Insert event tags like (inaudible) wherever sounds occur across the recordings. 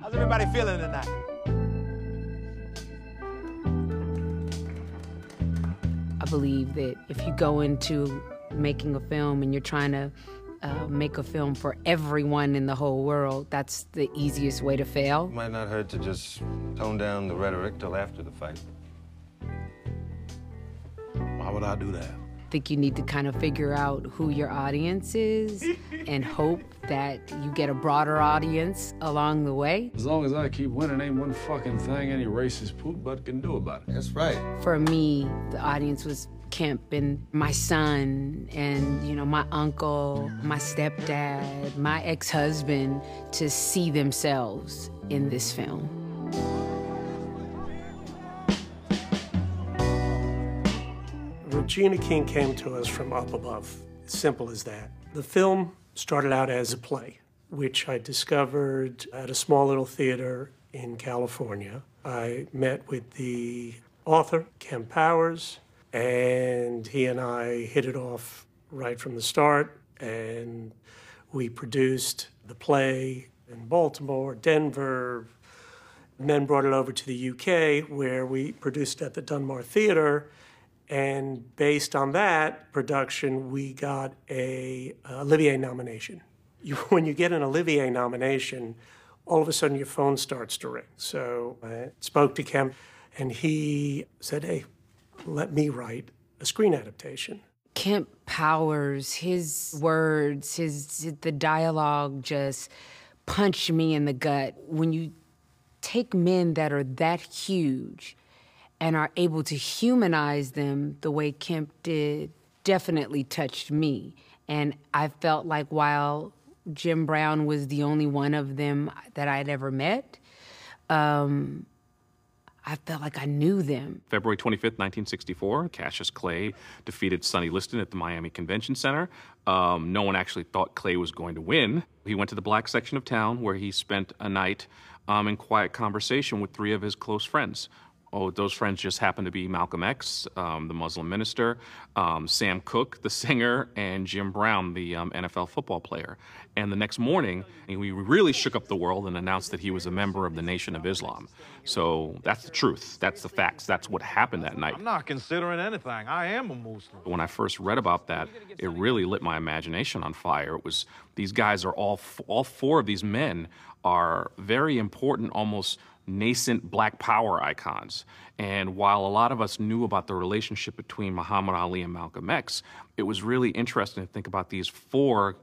How's everybody feeling tonight? I believe that if you go into making a film and you're trying to uh, make a film for everyone in the whole world, that's the easiest way to fail. Might not hurt to just tone down the rhetoric till after the fight. Why would I do that? I think you need to kind of figure out who your audience is (laughs) and hope that you get a broader audience along the way. As long as I keep winning, ain't one fucking thing any racist poop butt can do about it. That's right. For me, the audience was Kemp and my son and you know my uncle, my stepdad, my ex-husband to see themselves in this film. Regina King came to us from up above. Simple as that. The film started out as a play, which I discovered at a small little theater in California. I met with the author, Kemp Powers, and he and I hit it off right from the start. And we produced the play in Baltimore, Denver, and then brought it over to the UK, where we produced at the Donmar Theatre. And based on that production, we got a Olivier nomination. You, (laughs) when you get an Olivier nomination, all of a sudden your phone starts to ring. So I spoke to Kemp, and he said, "Hey, let me write a screen adaptation." Kemp Powers, his words, his the dialogue just punched me in the gut. When you take men that are that huge and are able to humanize them the way Kemp did definitely touched me. And I felt like while Jim Brown was the only one of them that I'd ever met, um, I felt like I knew them. February 25th, 1964, Cassius Clay defeated Sonny Liston at the Miami Convention Center. Um, no one actually thought Clay was going to win. He went to the black section of town where he spent a night um, in quiet conversation with three of his close friends. Oh, those friends just happened to be Malcolm X, um, the Muslim minister, um, Sam Cooke, the singer, and Jim Brown, the um, NFL football player. And the next morning, we really shook up the world and announced that he was a member of the Nation of Islam. So that's the truth. That's the facts. That's what happened that night. I'm not considering anything. I am a Muslim. When I first read about that, it really lit my imagination on fire. It was these guys are all all four of these men are very important, almost nascent black power icons. And while a lot of us knew about the relationship between Muhammad Ali and Malcolm X, it was really interesting to think about these four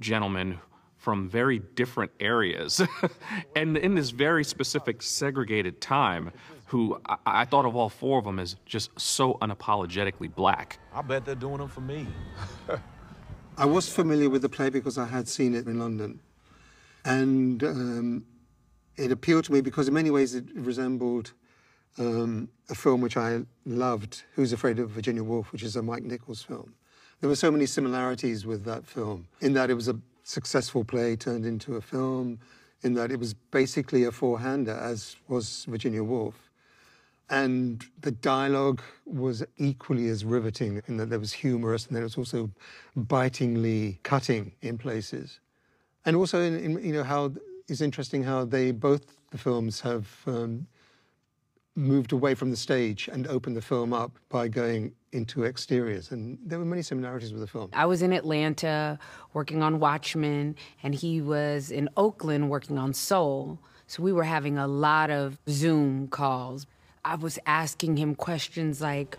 gentlemen from very different areas (laughs) and in this very specific segregated time who I, I, thought of all four of them as just so unapologetically black. I bet they're doing them for me. (laughs) I was familiar with the play because I had seen it in London. And um, it appealed to me because in many ways it resembled um, a film which I loved, Who's Afraid of Virginia Woolf, which is a Mike Nichols film. There were so many similarities with that film, in that it was a successful play turned into a film, in that it was basically a four-hander, as was Virginia Woolf. And the dialogue was equally as riveting in that there was humorous and then it was also bitingly cutting in places. And also in, in you know, how it's interesting how they both the films have um, moved away from the stage and opened the film up by going into exteriors. And there were many similarities with the film. I was in Atlanta working on Watchmen, and he was in Oakland working on Soul. So we were having a lot of Zoom calls. I was asking him questions like,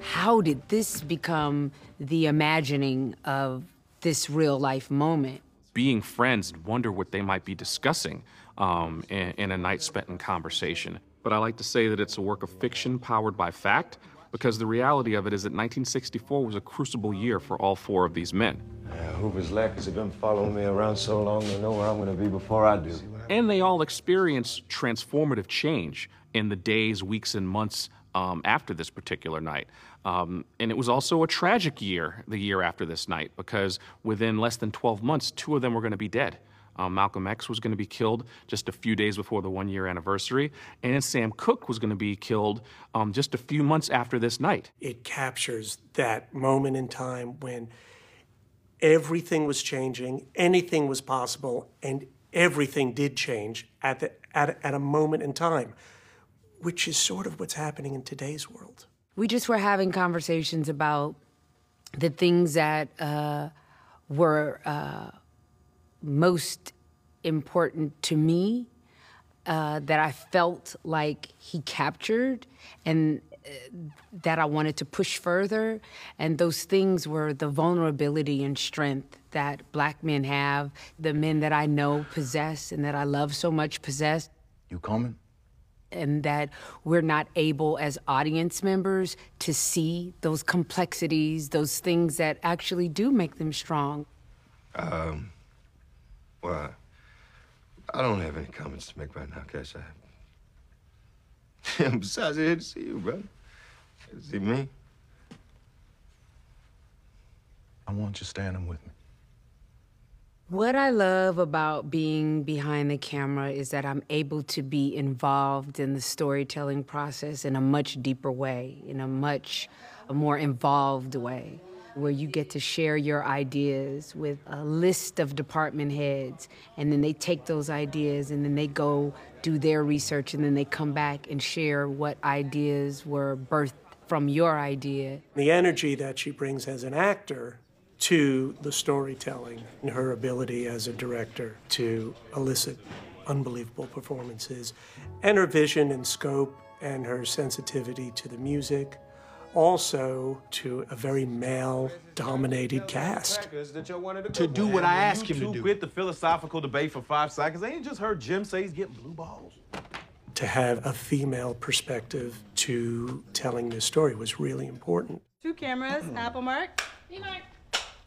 how did this become the imagining of this real life moment? Being friends and wonder what they might be discussing um, in, in a night spent in conversation. But I like to say that it's a work of fiction powered by fact because the reality of it is that 1964 was a crucible year for all four of these men. Yeah, Hoover's lackers have been following me around so long they know where I'm going to be before I do. And they all experienced transformative change in the days, weeks, and months um, after this particular night. Um, and it was also a tragic year, the year after this night, because within less than 12 months, two of them were going to be dead. Um, Malcolm X was going to be killed just a few days before the one year anniversary, and Sam Cooke was going to be killed um, just a few months after this night. It captures that moment in time when everything was changing, anything was possible, and everything did change at, the, at, at a moment in time, which is sort of what's happening in today's world. We just were having conversations about the things that uh, were uh, most important to me uh, that I felt like he captured and uh, that I wanted to push further. And those things were the vulnerability and strength that black men have, the men that I know possess and that I love so much possess. You coming? And that we're not able as audience members to see those complexities, those things that actually do make them strong. Um, well, I don't have any comments to make right now, Cash. I... Besides, (laughs) I'm here to see you, brother. Here to see me. I want you standing with me. What I love about being behind the camera is that I'm able to be involved in the storytelling process in a much deeper way, in a much more involved way, where you get to share your ideas with a list of department heads, and then they take those ideas and then they go do their research, and then they come back and share what ideas were birthed from your idea. The energy that she brings as an actor to the storytelling and her ability as a director to elicit unbelievable performances, and her vision and scope and her sensitivity to the music, also to a very male dominated cast. To do what I ask him to do. To quit the philosophical debate for five seconds. They Ain't just heard Jim say he's getting blue balls. To have a female perspective to telling this story was really important. Two cameras, hmm. Apple Mark. Mark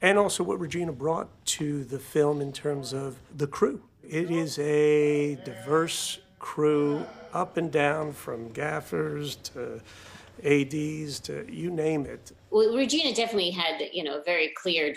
and also what Regina brought to the film in terms of the crew. It is a diverse crew, up and down, from gaffers to ads to you name it. Well, Regina definitely had you know a very clear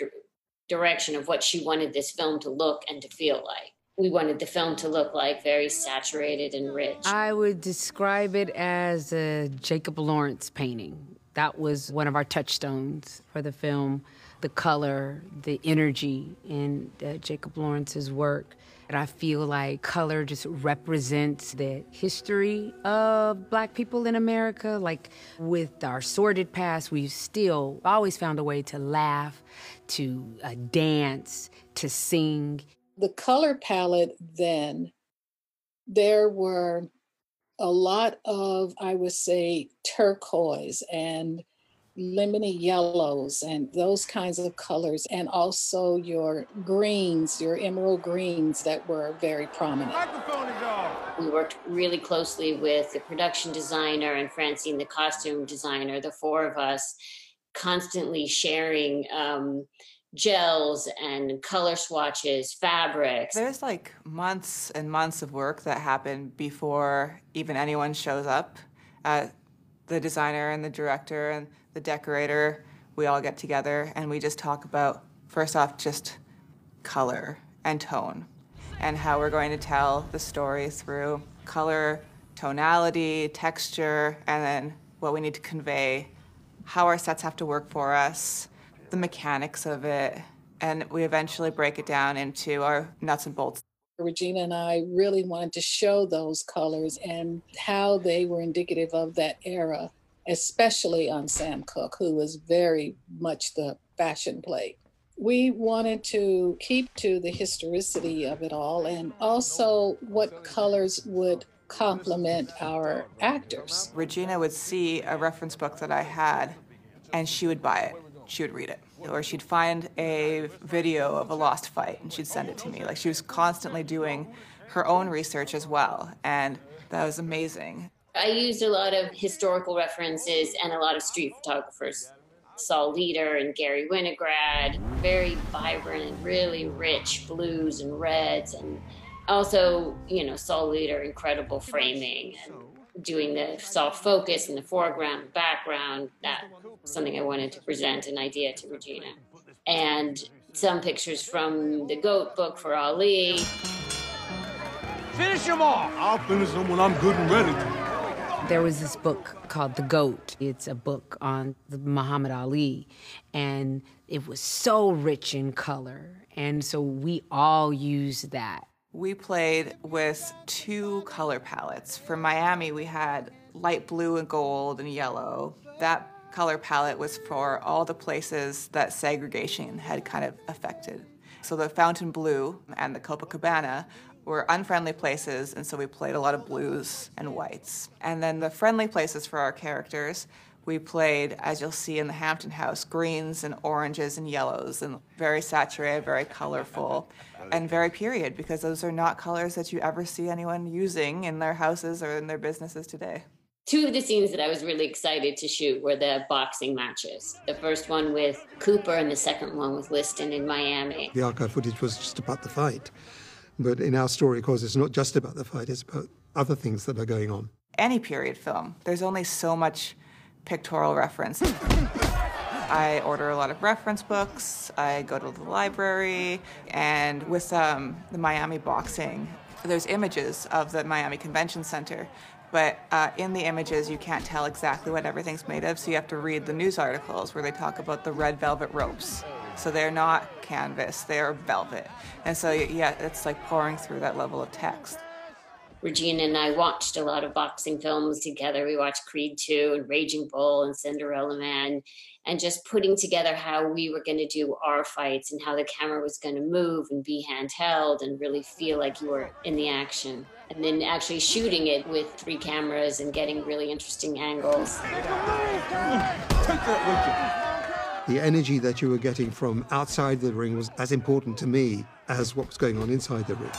direction of what she wanted this film to look and to feel like. We wanted the film to look like very saturated and rich. I would describe it as a Jacob Lawrence painting. That was one of our touchstones for the film the color, the energy in uh, Jacob Lawrence's work. And I feel like color just represents the history of black people in America. Like with our sordid past, we've still always found a way to laugh, to uh, dance, to sing. The color palette then, there were a lot of, I would say, turquoise and lemony yellows and those kinds of colors, and also your greens, your emerald greens that were very prominent. We worked really closely with the production designer and Francine, the costume designer, the four of us, constantly sharing. Um, gels and color swatches, fabrics. There's like months and months of work that happen before even anyone shows up. Uh, the designer and the director and the decorator, we all get together and we just talk about, first off, just color and tone and how we're going to tell the story through color, tonality, texture, and then what we need to convey, how our sets have to work for us, the mechanics of it, and we eventually break it down into our nuts and bolts. Regina and I really wanted to show those colors and how they were indicative of that era especially on Sam Cooke, who was very much the fashion plate. We wanted to keep to the historicity of it all and also what colors would complement our actors. Regina would see a reference book that I had and she would buy it. She would read it. Or she'd find a video of a lost fight and she'd send it to me. Like she was constantly doing her own research as well. And that was amazing. I used a lot of historical references and a lot of street photographers. Saul Leiter and Garry Winogrand, very vibrant, really rich blues and reds, and also, you know, Saul Leiter, incredible framing and doing the soft focus in the foreground, background. That was something I wanted to present an idea to Regina. And some pictures from the GOAT book for Ali. Finish them off. I'll finish them when I'm good and ready to. There was this book called The Goat. It's a book on Muhammad Ali, and it was so rich in color. And so we all used that. We played with two color palettes. For Miami, we had light blue and gold and yellow. That color palette was for all the places that segregation had kind of affected. So the Fontainebleau and the Copacabana were unfriendly places, and so we played a lot of blues and whites. And then the friendly places for our characters, we played, as you'll see in the Hampton House, greens and oranges and yellows, and very saturated, very colorful, (laughs) and very period, because those are not colors that you ever see anyone using in their houses or in their businesses today. Two of the scenes that I was really excited to shoot were the boxing matches. The first one with Cooper and the second one with Liston in Miami. The archive footage was just about the fight. But in our story, of course, it's not just about the fight, it's about other things that are going on. Any period film, there's only so much pictorial reference. (laughs) I order a lot of reference books, I go to the library, and with um, the Miami boxing, there's images of the Miami Convention Center, but uh, in the images you can't tell exactly what everything's made of, so you have to read the news articles where they talk about the red velvet ropes. So they're not canvas, they're velvet. And so, yeah, it's like pouring through that level of text. Regina and I watched a lot of boxing films together. We watched Creed 2 and Raging Bull and Cinderella Man, and just putting together how we were going to do our fights and how the camera was going to move and be handheld and really feel like you were in the action. And then actually shooting it with three cameras and getting really interesting angles. Take that with you the energy that you were getting from outside the ring was as important to me as what was going on inside the ring.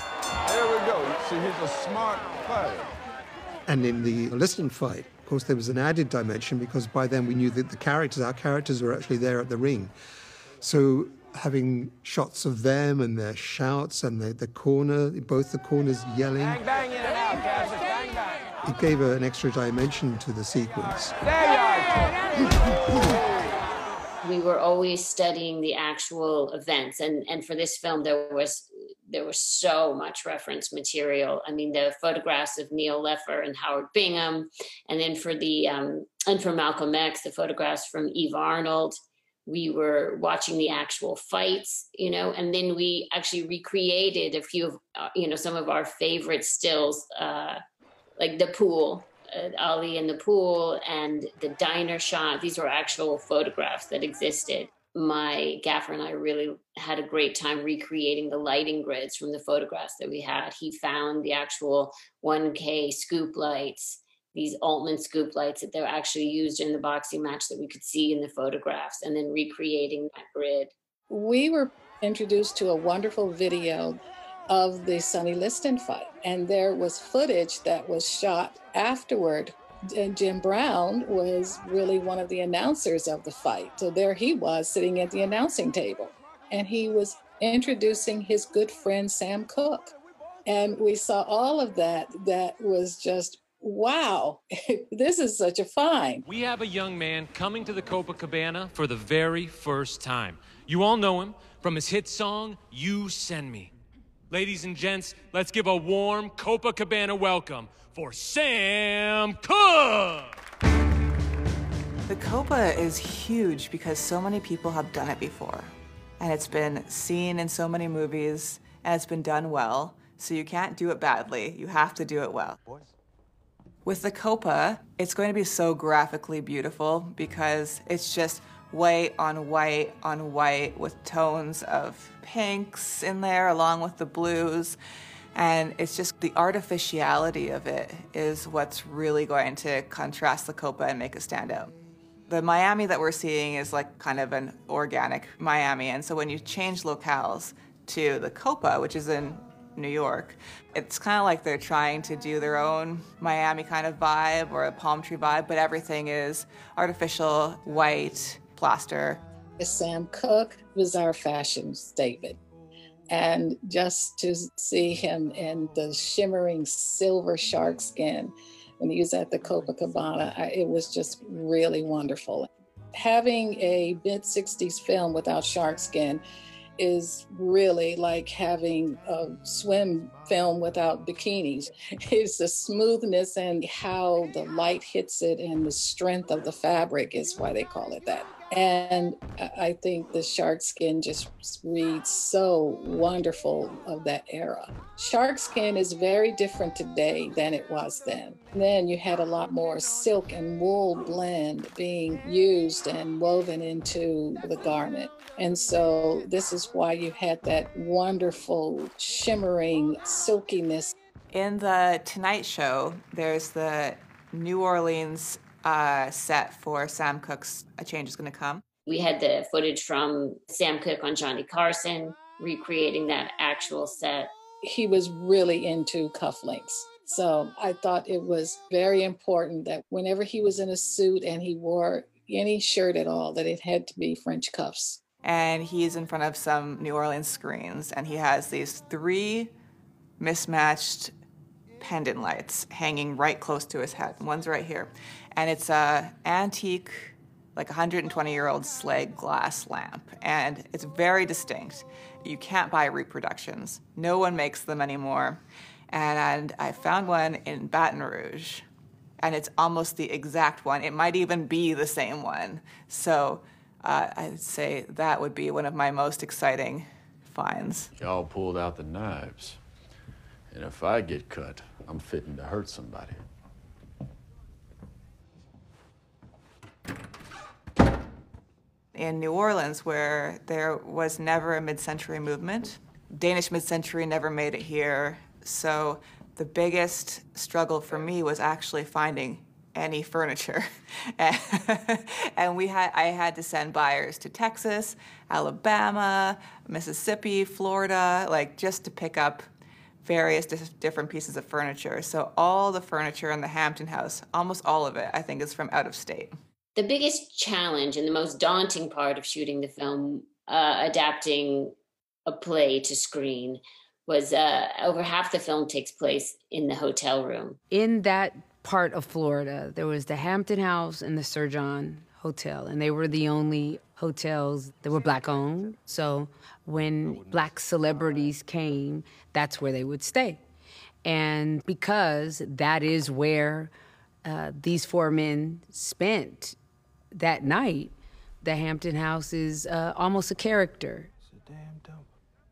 There we go. See, he's a smart fighter. And in the Liston fight, of course, there was an added dimension because by then we knew that the characters, our characters, were actually there at the ring. So having shots of them and their shouts and the, the corner, both the corners yelling. Bang, bang, in and out, bang, bang. It gave an extra dimension to the sequence. There you are (laughs) we were always studying the actual events. And and for this film there was there was so much reference material. I mean the photographs of neil Leifer and howard bingham. And then for the um, and for malcolm x the photographs from eve arnold. We were watching the actual fights you know and then we actually recreated a few of uh, you know some of our favorite stills uh, like the pool uh, Ali in the pool and the diner shot. These were actual photographs that existed. My gaffer and I really had a great time recreating the lighting grids from the photographs that we had. He found the actual 1K scoop lights, these Altman scoop lights that they're actually used in the boxing match that we could see in the photographs, and then recreating that grid. We were introduced to a wonderful video of the Sonny Liston fight. And there was footage that was shot afterward. And Jim Brown was really one of the announcers of the fight. So there he was sitting at the announcing table. And he was introducing his good friend Sam Cooke. And we saw all of that. That was just wow, (laughs) this is such a find. We have a young man coming to the Copacabana for the very first time. You all know him from his hit song, You Send Me. Ladies and gents, let's give a warm Copacabana welcome for Sam Cooke! The Copa is huge because so many people have done it before. And it's been seen in so many movies, and it's been done well. So you can't do it badly, you have to do it well. Boys. With the Copa, it's going to be so graphically beautiful because it's just white on white on white with tones of pinks in there along with the blues. And it's just the artificiality of it is what's really going to contrast the Copa and make it stand out. The Miami that we're seeing is like kind of an organic Miami. And so when you change locales to the Copa, which is in New York, it's kind of like they're trying to do their own Miami kind of vibe or a palm tree vibe, but everything is artificial, white, plaster. Sam Cooke was our fashion statement. And just to see him in the shimmering silver shark skin when he was at the Copacabana, I, it was just really wonderful. Having a mid 60s film without shark skin is really like having a swim film without bikinis. (laughs) It's the smoothness and how the light hits it and the strength of the fabric is why they call it that. And I think the shark skin just reads so wonderful of that era. Shark skin is very different today than it was then. Then you had a lot more silk and wool blend being used and woven into the garment. And so this is why you had that wonderful shimmering silkiness. In the Tonight Show, there's the New Orleans uh, set for Sam Cooke's A Change is Gonna Come. We had the footage from Sam Cooke on Johnny Carson, recreating that actual set. He was really into cufflinks. So I thought it was very important that whenever he was in a suit and he wore any shirt at all, that it had to be French cuffs. And he's in front of some New Orleans screens and he has these three mismatched pendant lights hanging right close to his head. One's right here. And it's a antique, like 120 year old slag glass lamp. And it's very distinct. You can't buy reproductions. No one makes them anymore. And I found one in Baton Rouge. And it's almost the exact one. It might even be the same one. So uh, I'd say that would be one of my most exciting finds. Y'all pulled out the knives. And if I get cut, I'm fitting to hurt somebody. In New Orleans, where there was never a mid century movement, Danish mid century never made it here. So the biggest struggle for me was actually finding any furniture. (laughs) and we had I had to send buyers to Texas, Alabama, Mississippi, Florida, like just to pick up various different pieces of furniture. So all the furniture in the Hampton house, almost all of it, I think is from out of state. The biggest challenge and the most daunting part of shooting the film, uh, adapting a play to screen, was uh, over half the film takes place in the hotel room. In that part of Florida, there was the Hampton House and the Sir John Hotel, and they were the only hotels that were black owned. So when black celebrities came, that's where they would stay. And because that is where uh, these four men spent that night, the Hampton House is uh, almost a character. A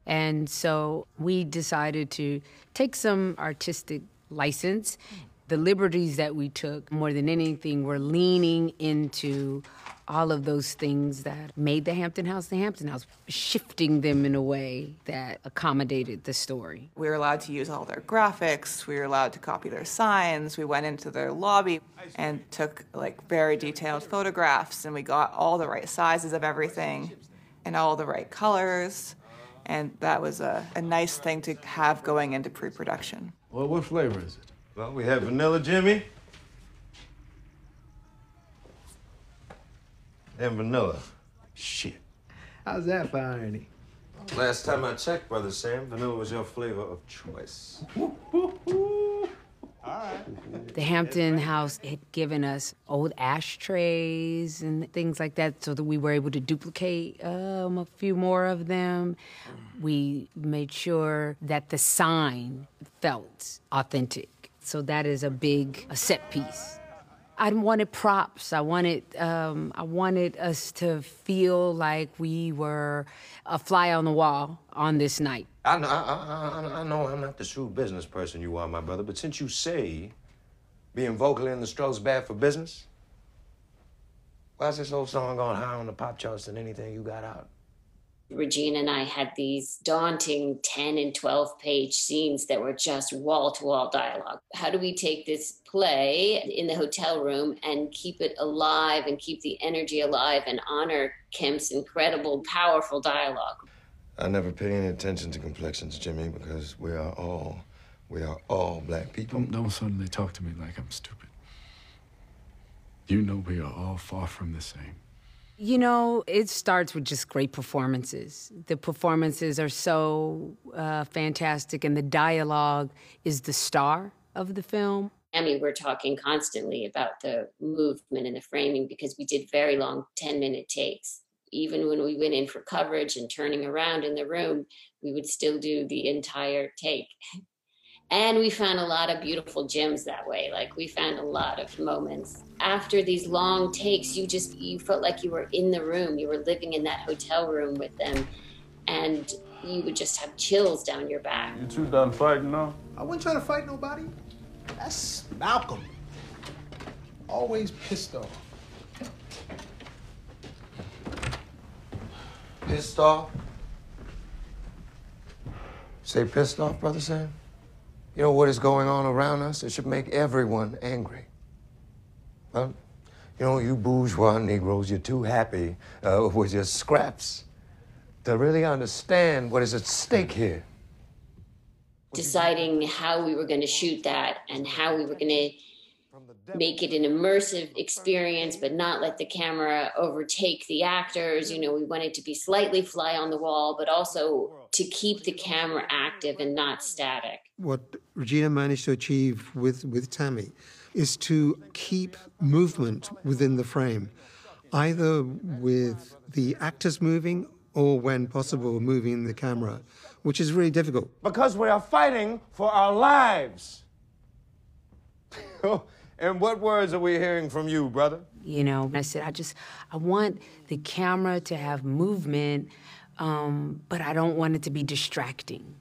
And so we decided to take some artistic license. The liberties that we took, more than anything, were leaning into all of those things that made the Hampton House the Hampton House, shifting them in a way that accommodated the story. We were allowed to use all their graphics, we were allowed to copy their signs, we went into their lobby and took like very detailed photographs and we got all the right sizes of everything and all the right colors. And that was a, a nice thing to have going into pre production. Well, what flavor is it? Well, we have vanilla Jimmy, and vanilla. Shit. How's that for irony? Last time I checked, Brother Sam, vanilla was your flavor of choice. The Hampton House had given us old ashtrays and things like that so that we were able to duplicate um, a few more of them. We made sure that the sign felt authentic. So that is a big a set piece. I wanted props. I wanted um, I wanted us to feel like we were a fly on the wall on this night. I know, I, I, I know I'm not the shrewd business person you are, my brother, but since you say being vocal in the struggle's bad for business, why's this old song going higher on the pop charts than anything you got out? Regina and I had these daunting 10 and 12 page scenes that were just wall to wall dialogue. How do we take this play in the hotel room and keep it alive and keep the energy alive and honor Kemp's incredible, powerful dialogue? I never pay any attention to complexions, Jimmy, because we are all, we are all black people. Don't, don't suddenly talk to me like I'm stupid. You know we are all far from the same. You know, it starts with just great performances. The performances are so uh, fantastic, and the dialogue is the star of the film. I mean, we're talking constantly about the movement and the framing because we did very long 10 minute takes. Even when we went in for coverage and turning around in the room, we would still do the entire take. (laughs) And we found a lot of beautiful gems that way. Like we found a lot of moments. After these long takes, you just you felt like you were in the room. You were living in that hotel room with them. And you would just have chills down your back. You two done fighting now? I wasn't trying to fight nobody. That's Malcolm. Always pissed off. Pissed off? Say pissed off, Brother Sam? You know what is going on around us? It should make everyone angry. Well, you know, you bourgeois Negroes, you're too happy uh, with your scraps to really understand what is at stake here. Deciding how we were going to shoot that and how we were going to make it an immersive experience, but not let the camera overtake the actors. You know, we wanted to be slightly fly on the wall, but also to keep the camera active and not static. What Regina managed to achieve with, with Tami is to keep movement within the frame, either with the actors moving or, when possible, moving the camera, which is really difficult. Because we are fighting for our lives. (laughs) (laughs) and what words are we hearing from you, brother? You know, I said, I just, I want the camera to have movement, um, but I don't want it to be distracting.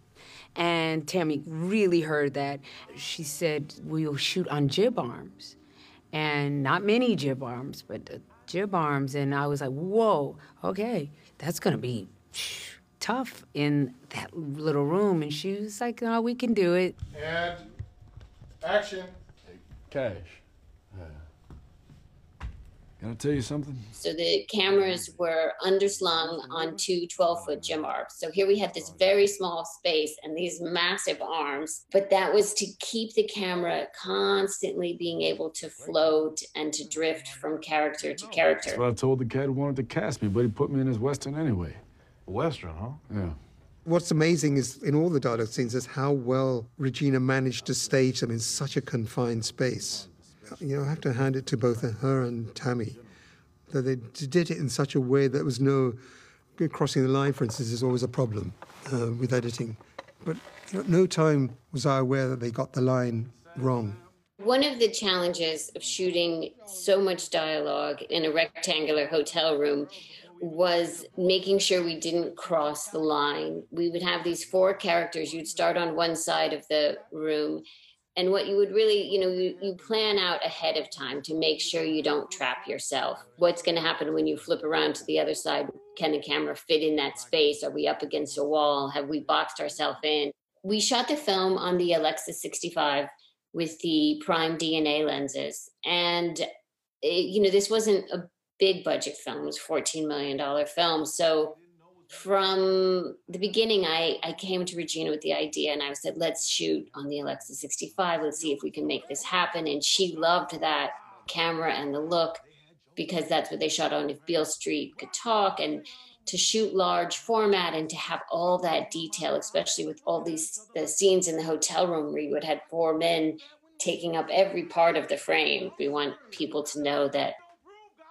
And Tami really heard that. She said, We'll shoot on jib arms. And not many jib arms, but uh, jib arms. And I was like, Whoa, okay, that's going to be tough in that little room. And she was like, No, we can do it. And action. Cash. Can I tell you something? So the cameras were underslung on two 12 foot jib arms. So here we have this very small space and these massive arms, but that was to keep the camera constantly being able to float and to drift from character to character. That's what I told the cat who wanted to cast me, but he put me in his Western anyway. Western, huh? Yeah. What's amazing is in all the dialogue scenes is how well Regina managed to stage them in such a confined space. You know, I have to hand it to both her and Tami that they did it in such a way that was no crossing the line. For instance, is always a problem uh, with editing, but know, no time was I aware that they got the line wrong. One of the challenges of shooting so much dialogue in a rectangular hotel room was making sure we didn't cross the line. We would have these four characters. You'd start on one side of the room. And what you would really, you know, you, you plan out ahead of time to make sure you don't trap yourself. What's going to happen when you flip around to the other side? Can the camera fit in that space? Are we up against a wall? Have we boxed ourselves in? We shot the film on the Alexa 65 with the prime DNA lenses. And, it, you know, this wasn't a big budget film, it was $14 million film. So from the beginning, I, I came to Regina with the idea and I said, let's shoot on the Alexa 65. Let's see if we can make this happen. And she loved that camera and the look because that's what they shot on if Beale Street could talk and to shoot large format and to have all that detail, especially with all these the scenes in the hotel room where you would have four men taking up every part of the frame. We want people to know that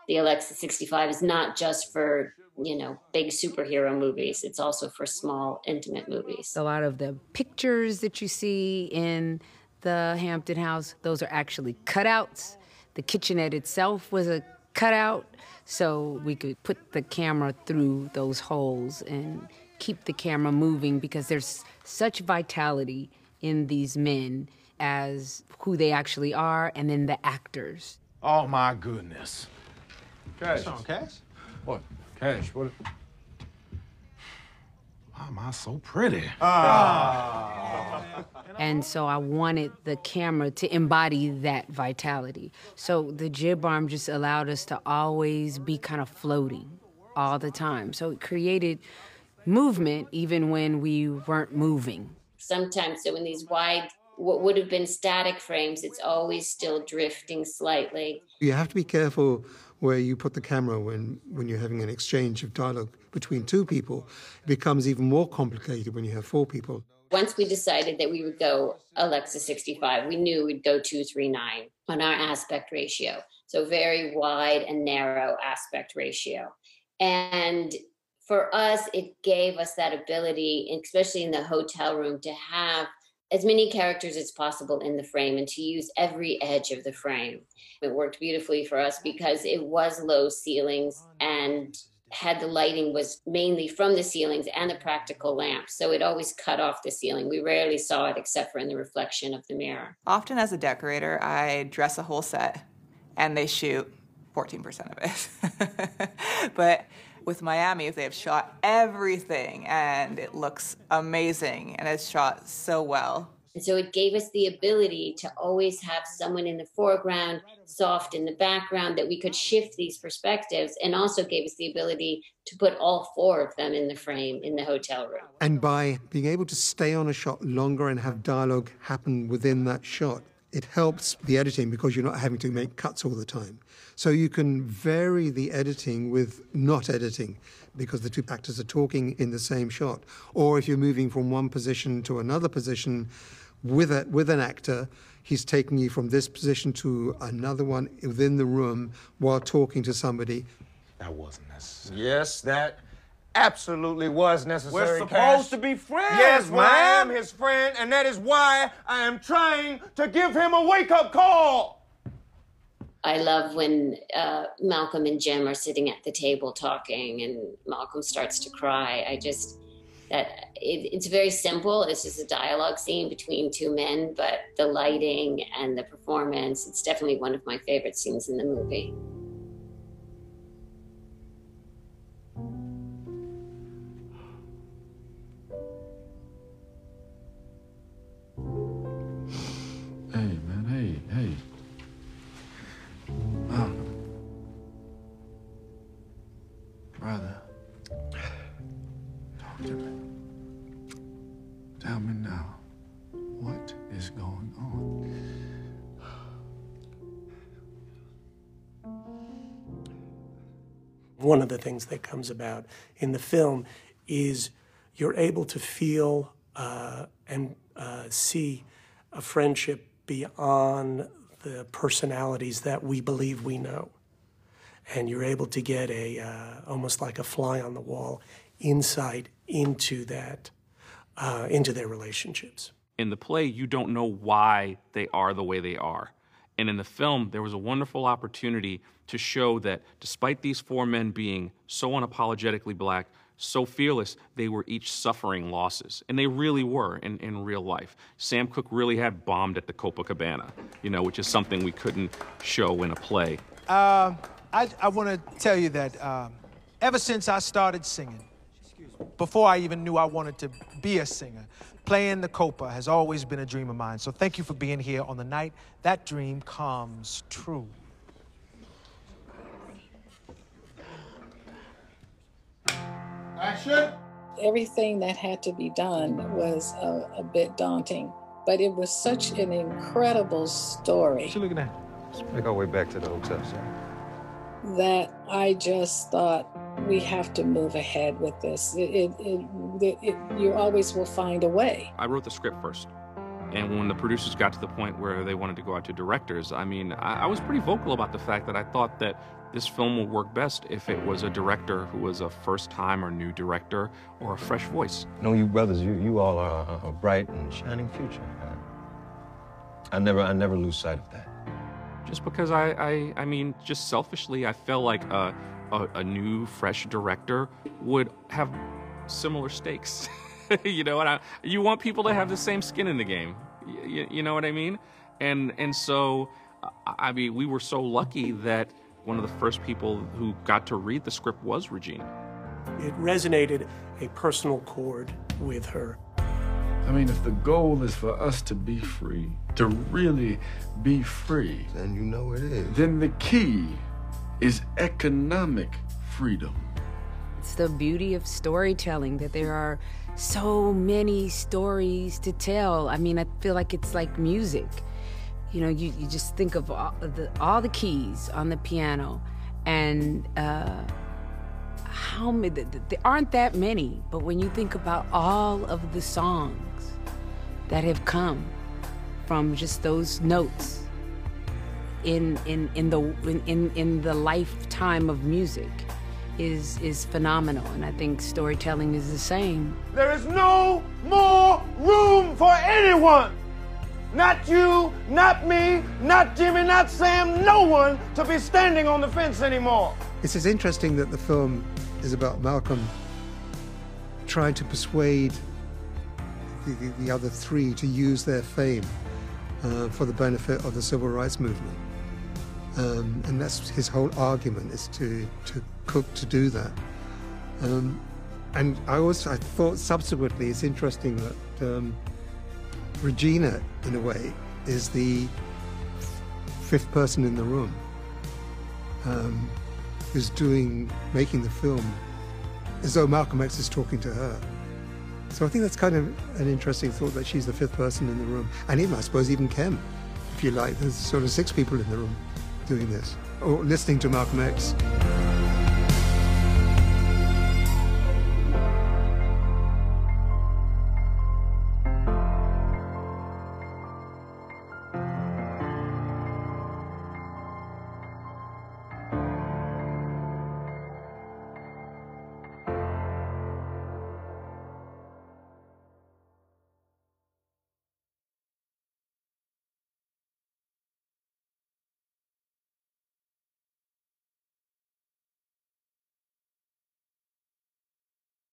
the Alexa 65 is not just for you know, big superhero movies. It's also for small, intimate movies. A lot of the pictures that you see in the Hampton House, those are actually cutouts. The kitchenette itself was a cutout, so we could put the camera through those holes and keep the camera moving because there's such vitality in these men as who they actually are and then the actors. Oh my goodness. Cash. on, Cash? What? Cash, what? Why am I so pretty? Ah. And so I wanted the camera to embody that vitality. So the jib arm just allowed us to always be kind of floating all the time. So it created movement even when we weren't moving. Sometimes, so in these wide, what would have been static frames, it's always still drifting slightly. You have to be careful where you put the camera when, when you're having an exchange of dialogue between two people. It becomes even more complicated when you have four people. Once we decided that we would go Alexa 65, we knew we'd go 239 on our aspect ratio. So very wide and narrow aspect ratio. And for us, it gave us that ability, especially in the hotel room, to have as many characters as possible in the frame and to use every edge of the frame. It worked beautifully for us because it was low ceilings and had the lighting was mainly from the ceilings and the practical lamps. So it always cut off the ceiling. We rarely saw it except for in the reflection of the mirror. Often as a decorator, I dress a whole set and they shoot 14% of it. (laughs) but with Miami, if they have shot everything and it looks amazing and it's shot so well. And so it gave us the ability to always have someone in the foreground, soft in the background, that we could shift these perspectives, and also gave us the ability to put all four of them in the frame in the hotel room. And by being able to stay on a shot longer and have dialogue happen within that shot, it helps the editing because you're not having to make cuts all the time. So you can vary the editing with not editing because the two actors are talking in the same shot. Or if you're moving from one position to another position with, a, with an actor, he's taking you from this position to another one within the room while talking to somebody. That wasn't necessary. Yes, that absolutely was necessary. We're supposed Cash. to be friends, Yes, man. I am his friend, and that is why I am trying to give him a wake-up call. I love when uh, Malcolm and Jim are sitting at the table talking, and Malcolm starts to cry. I just that it, it's very simple. It's just a dialogue scene between two men, but the lighting and the performance, it's definitely one of my favorite scenes in the movie. Things that comes about in the film is you're able to feel uh, and uh, see a friendship beyond the personalities that we believe we know. And you're able to get a uh, almost like a fly on the wall insight into that, uh, into their relationships. in the play, you don't know why they are the way they are. And in the film, there was a wonderful opportunity to show that despite these four men being so unapologetically black, so fearless, they were each suffering losses. And they really were in, in real life. Sam Cooke really had bombed at the Copacabana, you know, which is something we couldn't show in a play. Uh, I, I want to tell you that um, ever since I started singing, before I even knew I wanted to be a singer, playing the Copa has always been a dream of mine. So thank you for being here on the night that dream comes true. Action! Everything that had to be done was a, a bit daunting, but it was such an incredible story What you looking at? Let's make our way back to the hotel, sir. That I just thought we have to move ahead with this. It, it, it, it, you always will find a way. I wrote the script first. And when the producers got to the point where they wanted to go out to directors, I mean, I, I was pretty vocal about the fact that I thought that this film would work best if it was a director who was a first time or new director or a fresh voice. No, you brothers, you, you all are a, a bright and shining future. I, I never I never lose sight of that. Just because I, I, I mean, just selfishly, I felt like a, a, a new, fresh director would have similar stakes. (laughs) you know, and I, you want people to have the same skin in the game. You, you know what I mean? And and so, I mean, we were so lucky that one of the first people who got to read the script was Regina. It resonated a personal chord with her. I mean, if the goal is for us to be free, to really be free, then you know it is. Then the key is economic freedom. It's the beauty of storytelling that there are so many stories to tell. I mean, I feel like it's like music. You know, you, you just think of all the, all the keys on the piano and uh, how many, th- th- there aren't that many, but when you think about all of the songs that have come from just those notes in in in the in in, in the lifetime of music is is phenomenal, and I think storytelling is the same. There is no more room for anyone. Not you, not me, not Jimmy, not Sam, no one to be standing on the fence anymore. It's just interesting that the film is about Malcolm trying to persuade the, the, the other three to use their fame uh, for the benefit of the civil rights movement. Um, and that's his whole argument is to, to cook to do that. Um, and I also I thought subsequently it's interesting that um, Regina, in a way, is the fifth person in the room um, who's doing, making the film as though Malcolm X is talking to her. So I think that's kind of an interesting thought that she's the fifth person in the room. And even, I suppose, even Ken, if you like. There's sort of six people in the room doing this, or listening to Malcolm X.